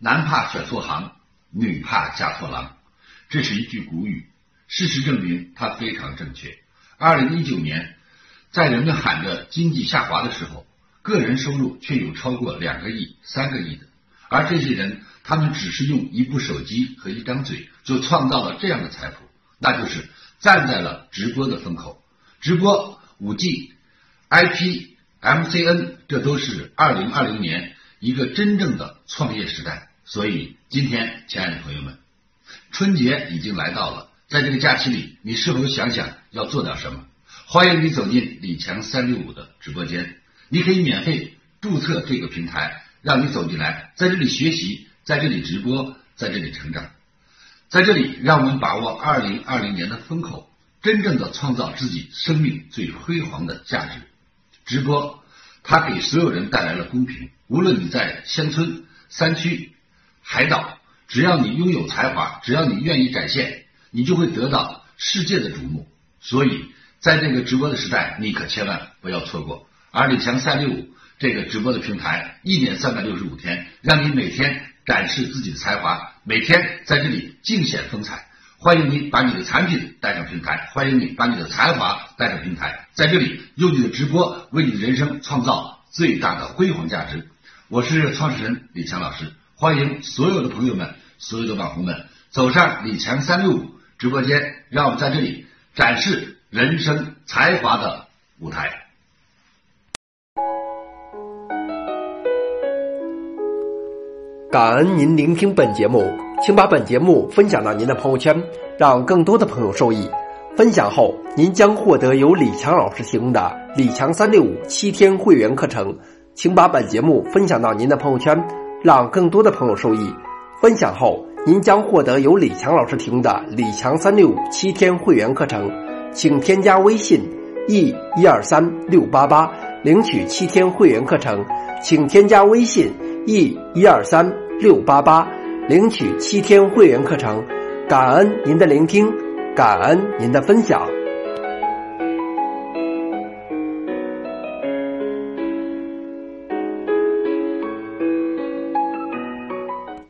男怕选错行，女怕嫁错郎，这是一句古语。事实证明，它非常正确。二零一九年，在人们喊着经济下滑的时候，个人收入却有超过两个亿、三个亿的。而这些人，他们只是用一部手机和一张嘴，就创造了这样的财富，那就是站在了直播的风口。直播、五 G、IP、MCN，这都是二零二零年一个真正的创业时代。所以，今天，亲爱的朋友们，春节已经来到了。在这个假期里，你是否想想要做点什么？欢迎你走进李强三六五的直播间，你可以免费注册这个平台，让你走进来，在这里学习，在这里直播，在这里成长，在这里让我们把握二零二零年的风口，真正的创造自己生命最辉煌的价值。直播，它给所有人带来了公平，无论你在乡村、山区、海岛，只要你拥有才华，只要你愿意展现。你就会得到世界的瞩目，所以在这个直播的时代，你可千万不要错过。而李强三六五这个直播的平台，一年三百六十五天，让你每天展示自己的才华，每天在这里尽显风采。欢迎你把你的产品带上平台，欢迎你把你的才华带上平台，在这里用你的直播为你的人生创造最大的辉煌价值。我是创始人李强老师，欢迎所有的朋友们，所有的网红们走上李强三六五。直播间，让我们在这里展示人生才华的舞台。感恩您聆听本节目，请把本节目分享到您的朋友圈，让更多的朋友受益。分享后，您将获得由李强老师提供的李强三六五七天会员课程。请把本节目分享到您的朋友圈，让更多的朋友受益。分享后。您将获得由李强老师提供的李强三六五七天会员课程，请添加微信 e 一二三六八八领取七天会员课程，请添加微信 e 一二三六八八领取七天会员课程。感恩您的聆听，感恩您的分享。